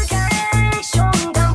撕开胸膛。